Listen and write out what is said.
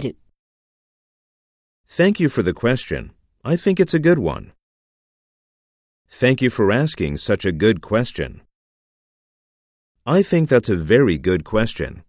2. Thank you for the question. I think it's a good one. Thank you for asking such a good question. I think that's a very good question.